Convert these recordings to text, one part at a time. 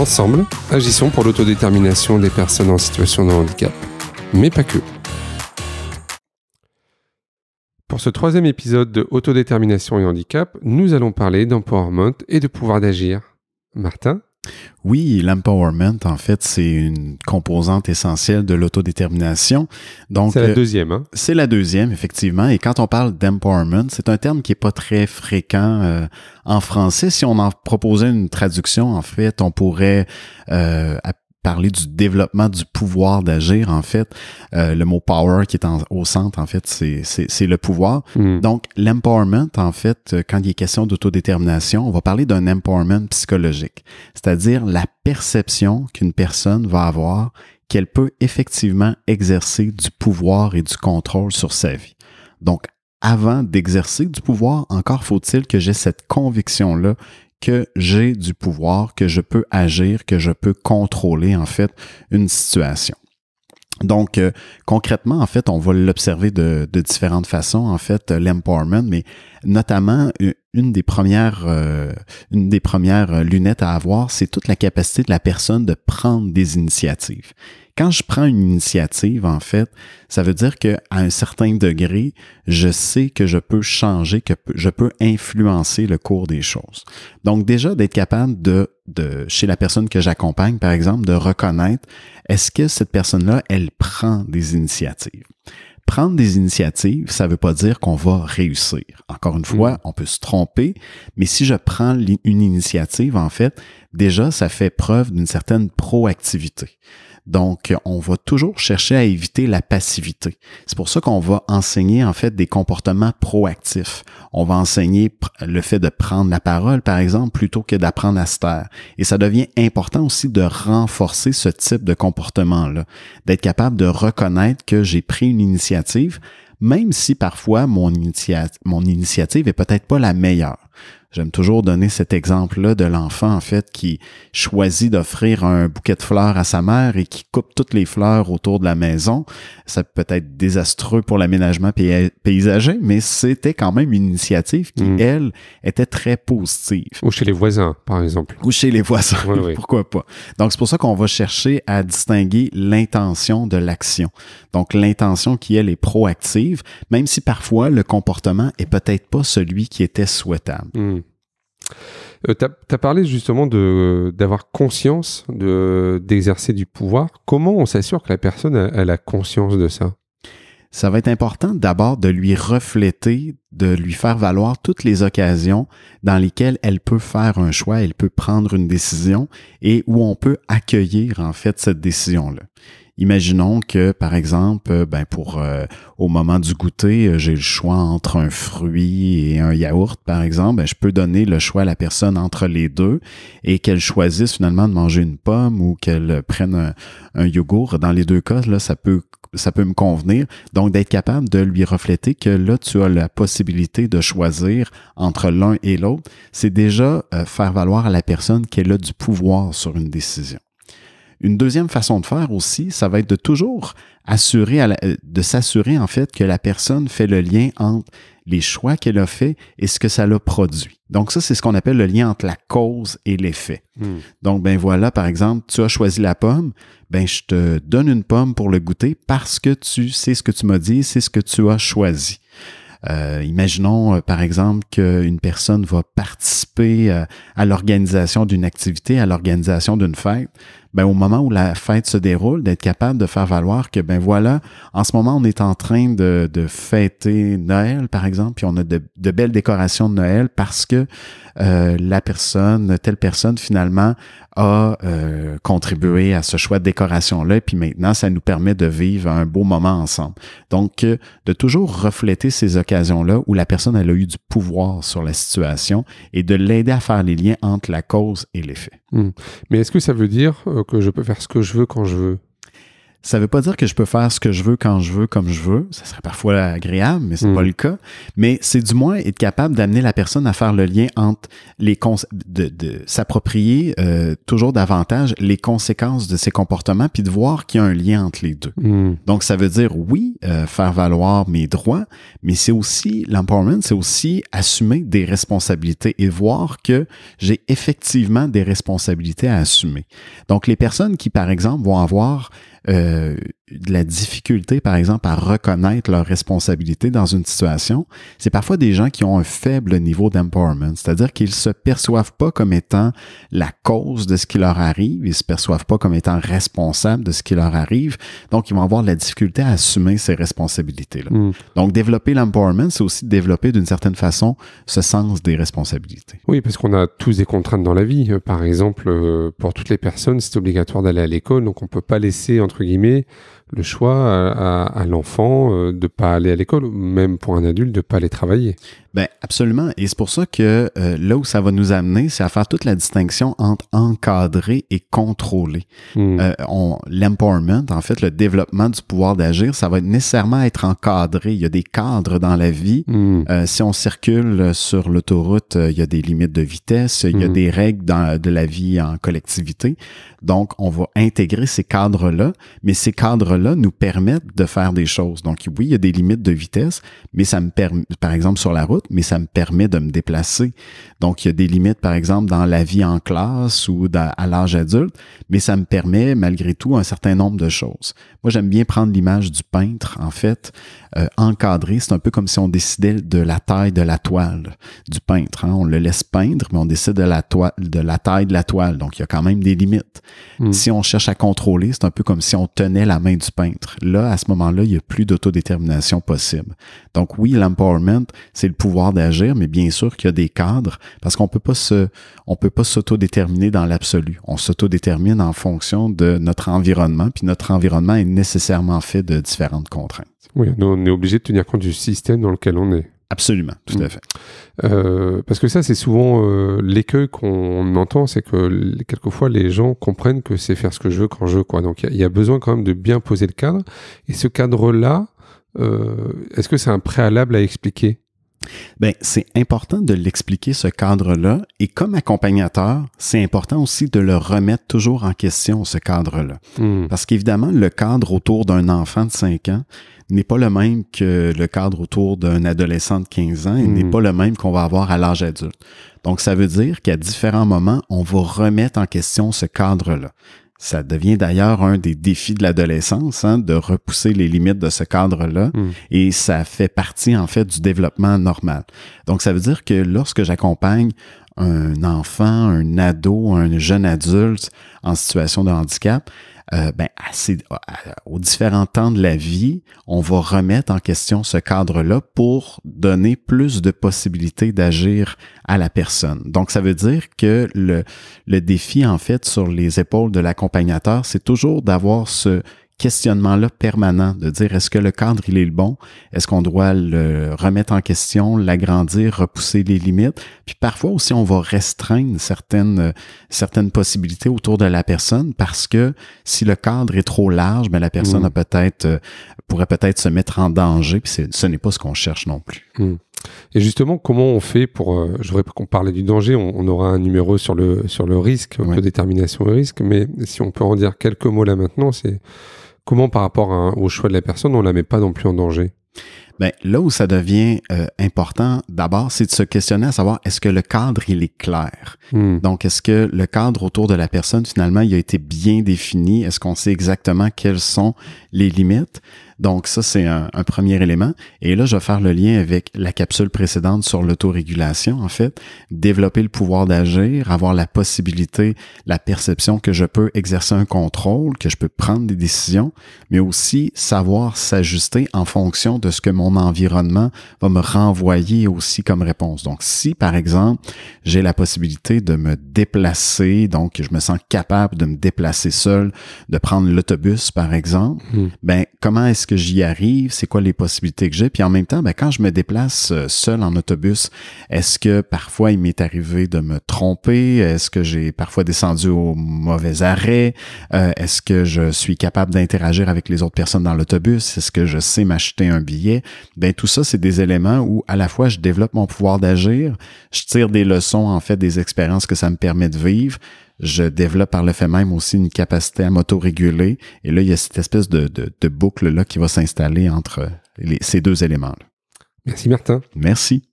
Ensemble, agissons pour l'autodétermination des personnes en situation de handicap, mais pas que. Pour ce troisième épisode de Autodétermination et handicap, nous allons parler d'empowerment et de pouvoir d'agir. Martin oui, l'empowerment, en fait, c'est une composante essentielle de l'autodétermination. Donc, c'est la euh, deuxième. Hein? C'est la deuxième, effectivement. Et quand on parle d'empowerment, c'est un terme qui est pas très fréquent euh, en français. Si on en proposait une traduction, en fait, on pourrait euh, parler du développement du pouvoir d'agir, en fait. Euh, le mot power qui est au centre, en fait, c'est le pouvoir. Hmm. Donc, l'empowerment, en fait, euh, quand il est question d'autodétermination, on va parler d'un empowerment psychologique, c'est-à-dire la perception qu'une personne va avoir qu'elle peut effectivement exercer du pouvoir et du contrôle sur sa vie. Donc, avant d'exercer du pouvoir, encore faut-il que j'ai cette conviction-là que j'ai du pouvoir, que je peux agir, que je peux contrôler en fait une situation. Donc, euh, concrètement, en fait, on va l'observer de, différentes façons, en fait, l'empowerment, mais notamment une des premières, euh, une des premières lunettes à avoir, c'est toute la capacité de la personne de prendre des initiatives quand je prends une initiative, en fait, ça veut dire qu'à un certain degré, je sais que je peux changer, que je peux influencer le cours des choses. Donc déjà, d'être capable de, de, chez la personne que j'accompagne, par exemple, de reconnaître est-ce que cette personne-là, elle prend des initiatives? Prendre des initiatives, ça ne veut pas dire qu'on va réussir. Encore une fois, mm. on peut se tromper, mais si je prends une initiative, en fait, déjà, ça fait preuve d'une certaine proactivité. Donc, on va toujours chercher à éviter la passivité. C'est pour ça qu'on va enseigner en fait des comportements proactifs. On va enseigner le fait de prendre la parole, par exemple, plutôt que d'apprendre à se taire. Et ça devient important aussi de renforcer ce type de comportement-là, d'être capable de reconnaître que j'ai pris une initiative, même si parfois mon, initiative est peut-être pas la meilleure. J'aime toujours donner cet exemple-là de l'enfant, en fait, qui choisit d'offrir un bouquet de fleurs à sa mère et qui coupe toutes les fleurs autour de la maison. Ça peut être désastreux pour l'aménagement paysager, mais c'était quand même une initiative qui, mm. elle, était très positive. Ou chez les voisins, par exemple. Ou chez les voisins, pourquoi pas. Donc, c'est pour ça qu'on va chercher à distinguer l'intention de l'action. Donc, l'intention qui, elle, est proactive, même si parfois le comportement est peut-être pas celui qui était souhaitable. Mm. Euh, tu as, parlé justement d'avoir conscience d'exercer du pouvoir. Comment on s'assure que la personne a, conscience de ça? Ça va être important d'abord de lui refléter, de lui faire valoir toutes les occasions dans lesquelles elle peut faire un choix, elle peut prendre une décision et où on peut accueillir en fait cette décision-là. Imaginons que, par exemple, euh, ben pour euh, au moment du goûter, euh, j'ai le choix entre un fruit et un yaourt, par exemple. Ben, je peux donner le choix à la personne entre les deux et qu'elle choisisse finalement de manger une pomme ou qu'elle prenne un, un, yogourt. Dans les deux cas, là, ça peut ça peut me convenir. Donc, d'être capable de lui refléter que là, tu as la possibilité de choisir entre l'un et l'autre, c'est déjà faire valoir à la personne qu'elle a du pouvoir sur une décision. Une deuxième façon de faire aussi, ça va être de toujours assurer, euh, de s'assurer en fait que la personne fait le lien entre les choix qu'elle a fait et ce que ça l'a produit. Donc ça, c'est ce qu'on appelle le lien entre la cause et l'effet. Hmm. Donc ben voilà, par exemple, tu as choisi la pomme, ben je te donne une pomme pour le goûter parce que tu sais ce que tu m'as dit, c'est ce que tu as choisi. Euh, imaginons euh, par exemple qu'une personne va participer à l'organisation d'une activité, à l'organisation d'une fête ben, au moment où la fête se déroule, d'être capable de faire valoir que, ben voilà, en ce moment, on est en train de, de fêter Noël, par exemple, puis on a de, de belles décorations de Noël parce que euh, la personne, telle personne, finalement, a euh, contribué à ce choix de décoration-là, puis maintenant, ça nous permet de vivre un beau moment ensemble. Donc, euh, de toujours refléter ces occasions-là où la personne elle a eu du pouvoir sur la situation et de l'aider à faire les liens entre la cause et l'effet. Hmm. Mais est-ce que ça veut dire que je peux faire ce que je veux quand je veux? Ça ne veut pas dire que je peux faire ce que je veux quand je veux, comme je veux. Ça serait parfois agréable, mais c'est n'est pas le cas. Mais c'est du moins être capable d'amener la personne à faire le lien entre les de, de s'approprier euh, toujours davantage les conséquences de ses comportements, puis de voir qu'il y a un lien entre les deux. Mm. Donc ça veut dire oui, euh, faire valoir mes droits, mais c'est aussi l'empowerment, c'est aussi assumer des responsabilités et voir que j'ai effectivement des responsabilités à assumer. Donc les personnes qui par exemple vont avoir euh, de la difficulté, par exemple, à reconnaître leurs responsabilités dans une situation, c'est parfois des gens qui ont un faible niveau d'empowerment, c'est-à-dire qu'ils se perçoivent pas comme étant la cause de ce qui leur arrive, ils se perçoivent pas comme étant responsables de ce qui leur arrive, donc ils vont avoir de la difficulté à assumer ces responsabilités-là. Mm. Donc, développer l'empowerment, c'est aussi développer d'une certaine façon ce sens des responsabilités. Oui, parce qu'on a tous des contraintes dans la vie. Par exemple, euh, pour toutes les personnes, c'est obligatoire d'aller à l'école, donc on peut pas laisser, entre guillemets, le choix à, l'enfant euh, de pas aller à l'école, même pour un adulte de pas aller travailler. Ben absolument, et c'est pour ça que euh, là où ça va nous amener, c'est à faire toute la distinction entre encadrer et contrôler. Hmm. Euh, L'empowerment, en fait, le développement du pouvoir d'agir, ça va nécessairement être encadré. Il y a des cadres dans la vie. Hmm. Euh, si on circule sur l'autoroute, il y a des limites de vitesse, il y a hmm. des règles dans, de la vie en collectivité. Donc, on va intégrer ces cadres-là, mais ces cadres-là nous permettent de faire des choses. Donc, oui, il y a des limites de vitesse, mais ça me permet, par exemple, sur la route, mais ça me permet de me déplacer. Donc, il y a des limites, par exemple, dans la vie en classe ou à l'âge adulte, mais ça me permet, malgré tout, un certain nombre de choses. Moi, j'aime bien prendre l'image du peintre, en fait. Euh, encadré, c'est un peu comme si on décidait de la taille de la toile du peintre. Hein. On le laisse peindre, mais on décide de la, toile, de la taille de la toile. Donc, il y a quand même des limites. Hmm. Si on cherche à contrôler, c'est un peu comme si on tenait la main du peintre. Là, à ce moment-là, il n'y a plus d'autodétermination possible. Donc, oui, l'empowerment, c'est le pouvoir d'agir, mais bien sûr qu'il y a des cadres parce qu'on peut pas se, on peut pas s'autodéterminer dans l'absolu. On s'autodétermine en fonction de notre environnement, puis notre environnement est nécessairement fait de différentes contraintes. Oui, on est obligé de tenir compte du système dans lequel on est. Absolument, tout à mm. fait. Euh, parce que ça, c'est souvent euh, l'écueil qu'on entend, c'est que quelquefois les gens comprennent que c'est faire ce que je veux quand je veux. Quoi. Donc il y, a besoin quand même de bien poser le cadre. Et ce cadre-là, euh, est-ce que c'est un préalable à expliquer? Ben, c'est important de l'expliquer, ce cadre-là. Et comme accompagnateur, c'est important aussi de le remettre toujours en question, ce cadre-là. Hmm. Parce qu'évidemment, le cadre autour d'un enfant de 5 ans n'est pas le même que le cadre autour d'un adolescent de 15 ans et n'est hmm. pas le même qu'on va avoir à l'âge adulte. Donc, ça veut dire qu'à différents moments, on va remettre en question ce cadre-là. Ça devient d'ailleurs un des défis de l'adolescence, hein, de repousser les limites de ce cadre-là, hmm. et ça fait partie en fait du développement normal. Donc ça veut dire que lorsque j'accompagne un enfant, un ado, un jeune adulte en situation de handicap, euh, ben, aux différents temps de la vie, on va remettre en question ce cadre-là pour donner plus de possibilités d'agir à la personne. Donc, ça veut dire que le, le défi, en fait, sur les épaules de l'accompagnateur, c'est toujours d'avoir ce questionnement-là permanent, de dire est-ce que le cadre, il est le bon? Est-ce qu'on doit le remettre en question, l'agrandir, repousser les limites? Puis parfois aussi, on va restreindre certaines, certaines possibilités autour de la personne parce que si le cadre est trop large, ben la personne mm. a peut-être, euh, pourrait peut-être se mettre en danger, puis ce n'est pas ce qu'on cherche non plus. Mm. Et justement, comment on fait pour, euh, je voudrais qu'on parlait du danger, on, aura un numéro sur le, sur le risque, ouais. détermination et risque, mais si on peut en dire quelques mots là maintenant, c'est comment par rapport au choix de la personne, on la met pas non plus en danger? Bien, là où ça devient euh, important, d'abord, c'est de se questionner à savoir est-ce que le cadre, il est clair? Hmm. Donc, est-ce que le cadre autour de la personne, finalement, il a été bien défini? Est-ce qu'on sait exactement quelles sont les limites? Donc ça, c'est un, un, premier élément. Et là, je vais faire le lien avec la capsule précédente sur l'autorégulation, en fait. Développer le pouvoir d'agir, avoir la possibilité, la perception que je peux exercer un contrôle, que je peux prendre des décisions, mais aussi savoir s'ajuster en fonction de ce que mon environnement va me renvoyer aussi comme réponse. Donc si, par exemple, j'ai la possibilité de me déplacer, donc je me sens capable de me déplacer seul, de prendre l'autobus, par exemple, hmm. ben comment est-ce que j'y arrive? C'est quoi les possibilités que j'ai? Puis en même temps, ben, quand je me déplace euh, seul en autobus, est-ce que parfois il m'est arrivé de me tromper? Est-ce que j'ai parfois descendu au mauvais arrêt? Euh, est-ce que je suis capable d'interagir avec les autres personnes dans l'autobus? Est-ce que je sais m'acheter un billet? Ben tout ça, c'est des éléments où à la fois je développe mon pouvoir d'agir, je tire des leçons en fait des expériences que ça me permet de vivre. Je développe par le fait même aussi une capacité à m'auto-réguler. Et là, il y a cette espèce de, de, boucle-là qui va s'installer entre ces deux éléments-là. Merci Martin. Merci.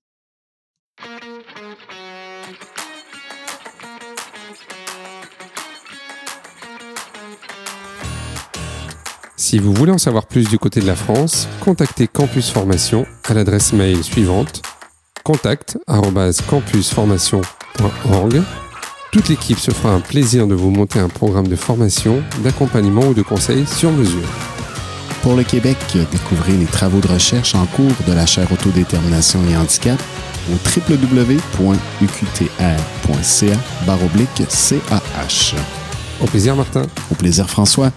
Si vous voulez en savoir plus du côté de la France, contactez Campus Formation à l'adresse mail suivante contact@campusformation.org. Toute l'équipe se fera un plaisir de vous monter un programme de formation, d'accompagnement ou de conseil sur mesure. Pour le Québec, découvrez les travaux de recherche en cours de la chaire Autodétermination et Handicap au www.uqtr.ca CAH. Au plaisir Martin. Au plaisir François.